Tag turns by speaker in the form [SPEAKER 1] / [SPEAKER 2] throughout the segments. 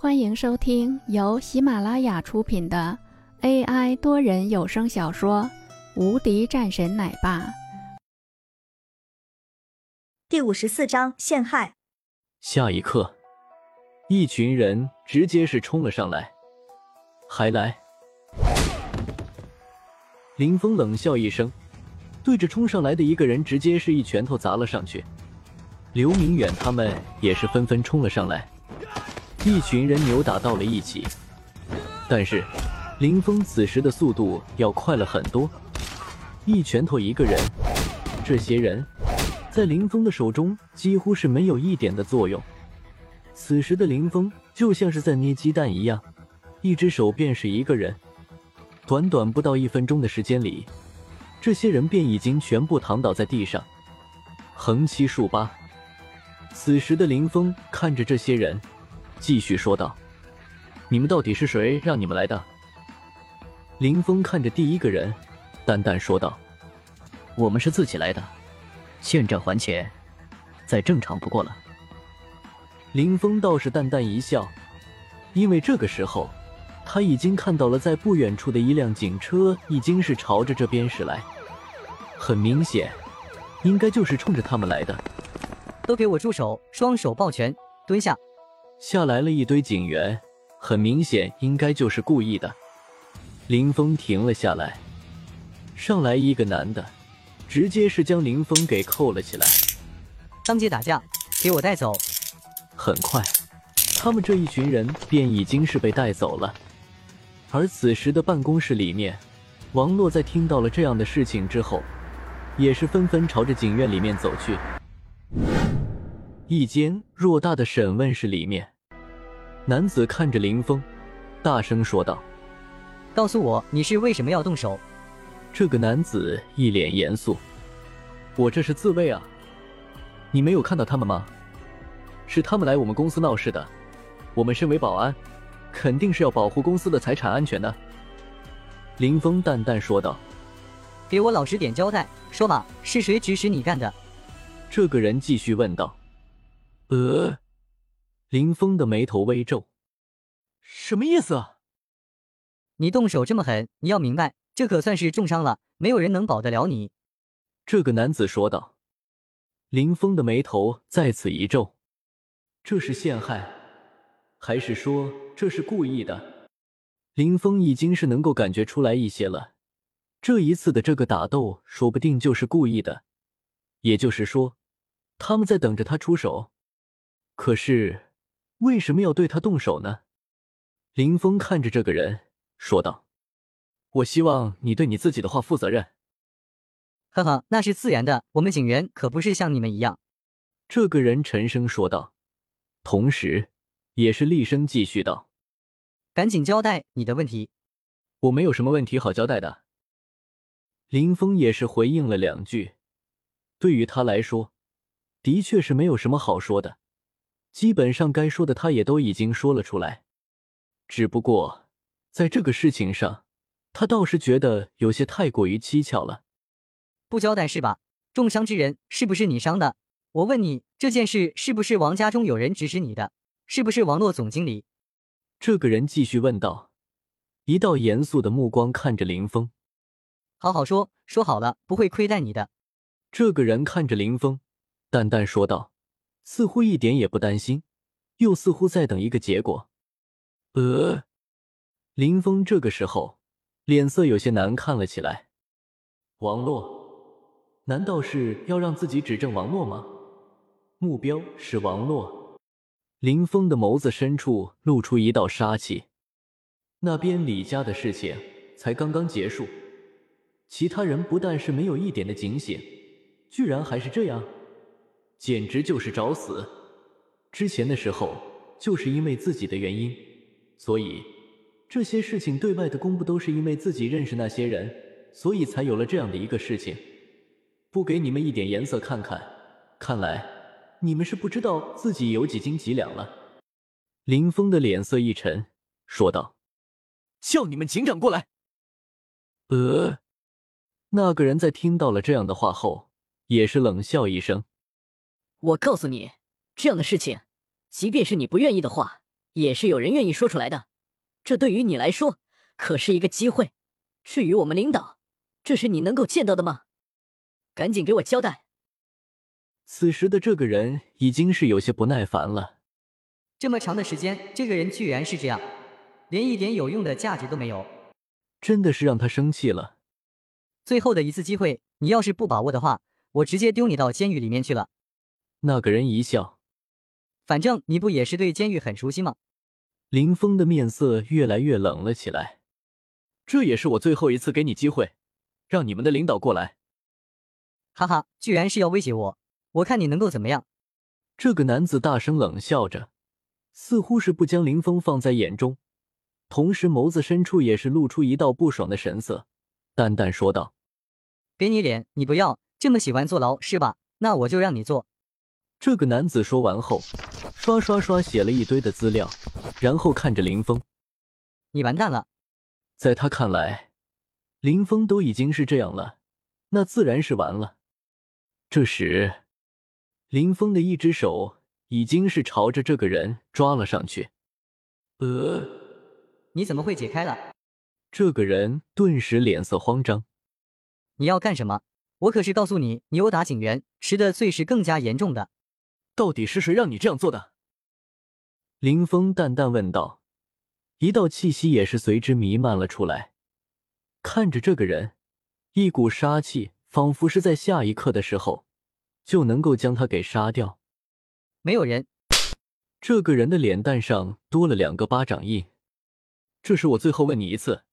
[SPEAKER 1] 欢迎收听由喜马拉雅出品的 AI 多人有声小说《无敌战神奶爸》
[SPEAKER 2] 第五十四章陷害。
[SPEAKER 3] 下一刻，一群人直接是冲了上来，还来！林峰冷笑一声，对着冲上来的一个人直接是一拳头砸了上去。刘明远他们也是纷纷冲了上来。一群人扭打到了一起，但是林峰此时的速度要快了很多，一拳头一个人，这些人在林峰的手中几乎是没有一点的作用。此时的林峰就像是在捏鸡蛋一样，一只手便是一个人。短短不到一分钟的时间里，这些人便已经全部躺倒在地上，横七竖八。此时的林峰看着这些人。继续说道：“你们到底是谁让你们来的？”林峰看着第一个人，淡淡说道：“
[SPEAKER 4] 我们是自己来的，欠债还钱，再正常不过了。”
[SPEAKER 3] 林峰倒是淡淡一笑，因为这个时候他已经看到了在不远处的一辆警车已经是朝着这边驶来，很明显，应该就是冲着他们来的。
[SPEAKER 5] 都给我住手！双手抱拳，蹲下。
[SPEAKER 3] 下来了一堆警员，很明显应该就是故意的。林峰停了下来，上来一个男的，直接是将林峰给扣了起来。
[SPEAKER 5] 当街打架，给我带走！
[SPEAKER 3] 很快，他们这一群人便已经是被带走了。而此时的办公室里面，王洛在听到了这样的事情之后，也是纷纷朝着警院里面走去。一间偌大的审问室里面，男子看着林峰，大声说道：“
[SPEAKER 5] 告诉我，你是为什么要动手？”
[SPEAKER 3] 这个男子一脸严肃：“我这是自卫啊！你没有看到他们吗？是他们来我们公司闹事的。我们身为保安，肯定是要保护公司的财产安全的。”林峰淡淡说道：“
[SPEAKER 5] 给我老实点交代，说吧，是谁指使你干的？”
[SPEAKER 3] 这个人继续问道。呃，林峰的眉头微皱，什么意思啊？
[SPEAKER 5] 你动手这么狠，你要明白，这可算是重伤了，没有人能保得了你。
[SPEAKER 3] 这个男子说道。林峰的眉头再次一皱，这是陷害，还是说这是故意的？林峰已经是能够感觉出来一些了，这一次的这个打斗，说不定就是故意的，也就是说，他们在等着他出手。可是，为什么要对他动手呢？林峰看着这个人说道：“我希望你对你自己的话负责任。”
[SPEAKER 5] 呵呵，那是自然的。我们警员可不是像你们一样。”
[SPEAKER 3] 这个人沉声说道，同时也是厉声继续道：“
[SPEAKER 5] 赶紧交代你的问题。”
[SPEAKER 3] 我没有什么问题好交代的。林峰也是回应了两句，对于他来说，的确是没有什么好说的。基本上该说的他也都已经说了出来，只不过在这个事情上，他倒是觉得有些太过于蹊跷了。
[SPEAKER 5] 不交代是吧？重伤之人是不是你伤的？我问你，这件事是不是王家中有人指使你的？是不是王诺总经理？
[SPEAKER 3] 这个人继续问道，一道严肃的目光看着林峰。
[SPEAKER 5] 好好说，说好了，不会亏待你的。
[SPEAKER 3] 这个人看着林峰，淡淡说道。似乎一点也不担心，又似乎在等一个结果。呃，林峰这个时候脸色有些难看了起来。王洛，难道是要让自己指证王洛吗？目标是王洛。林峰的眸子深处露出一道杀气。那边李家的事情才刚刚结束，其他人不但是没有一点的警醒，居然还是这样。简直就是找死！之前的时候就是因为自己的原因，所以这些事情对外的公布都是因为自己认识那些人，所以才有了这样的一个事情。不给你们一点颜色看看，看来你们是不知道自己有几斤几两了。林峰的脸色一沉，说道：“
[SPEAKER 6] 叫你们警长过来。”
[SPEAKER 3] 呃，那个人在听到了这样的话后，也是冷笑一声。
[SPEAKER 7] 我告诉你，这样的事情，即便是你不愿意的话，也是有人愿意说出来的。这对于你来说可是一个机会。至于我们领导，这是你能够见到的吗？赶紧给我交代！
[SPEAKER 3] 此时的这个人已经是有些不耐烦了。
[SPEAKER 5] 这么长的时间，这个人居然是这样，连一点有用的价值都没有，
[SPEAKER 3] 真的是让他生气了。
[SPEAKER 5] 最后的一次机会，你要是不把握的话，我直接丢你到监狱里面去了。
[SPEAKER 3] 那个人一笑，
[SPEAKER 5] 反正你不也是对监狱很熟悉吗？
[SPEAKER 3] 林峰的面色越来越冷了起来。
[SPEAKER 6] 这也是我最后一次给你机会，让你们的领导过来。
[SPEAKER 5] 哈哈，居然是要威胁我，我看你能够怎么样？
[SPEAKER 3] 这个男子大声冷笑着，似乎是不将林峰放在眼中，同时眸子深处也是露出一道不爽的神色，淡淡说道：“
[SPEAKER 5] 给你脸，你不要这么喜欢坐牢是吧？那我就让你坐。”
[SPEAKER 3] 这个男子说完后，刷刷刷写了一堆的资料，然后看着林峰：“
[SPEAKER 5] 你完蛋了。”
[SPEAKER 3] 在他看来，林峰都已经是这样了，那自然是完了。这时，林峰的一只手已经是朝着这个人抓了上去。呃，
[SPEAKER 5] 你怎么会解开了？
[SPEAKER 3] 这个人顿时脸色慌张。
[SPEAKER 5] 你要干什么？我可是告诉你，你殴打警员，吃的罪是更加严重的。
[SPEAKER 6] 到底是谁让你这样做的？
[SPEAKER 3] 林峰淡淡问道。一道气息也是随之弥漫了出来。看着这个人，一股杀气仿佛是在下一刻的时候就能够将他给杀掉。
[SPEAKER 5] 没有人。
[SPEAKER 3] 这个人的脸蛋上多了两个巴掌印。
[SPEAKER 6] 这是我最后问你一次，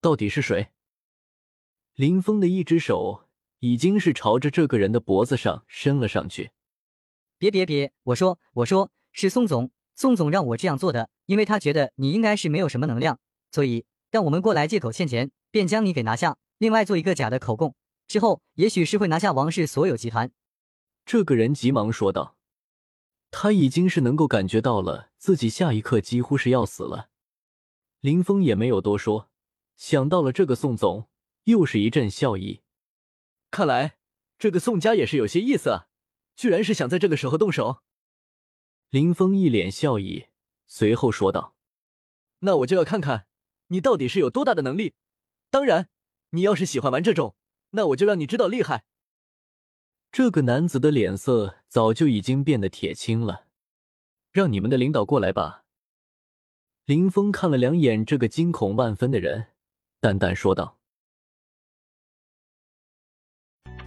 [SPEAKER 6] 到底是谁？
[SPEAKER 3] 林峰的一只手已经是朝着这个人的脖子上伸了上去。
[SPEAKER 5] 别别别！我说我说是宋总。宋总让我这样做的，因为他觉得你应该是没有什么能量，所以让我们过来借口欠钱，便将你给拿下。另外做一个假的口供，之后也许是会拿下王氏所有集团。
[SPEAKER 3] 这个人急忙说道，他已经是能够感觉到了自己下一刻几乎是要死了。林峰也没有多说，想到了这个宋总，又是一阵笑意。
[SPEAKER 6] 看来这个宋家也是有些意思啊，居然是想在这个时候动手。
[SPEAKER 3] 林峰一脸笑意，随后说道：“
[SPEAKER 6] 那我就要看看你到底是有多大的能力。当然，你要是喜欢玩这种，那我就让你知道厉害。”
[SPEAKER 3] 这个男子的脸色早就已经变得铁青了。让你们的领导过来吧。林峰看了两眼这个惊恐万分的人，淡淡说道：“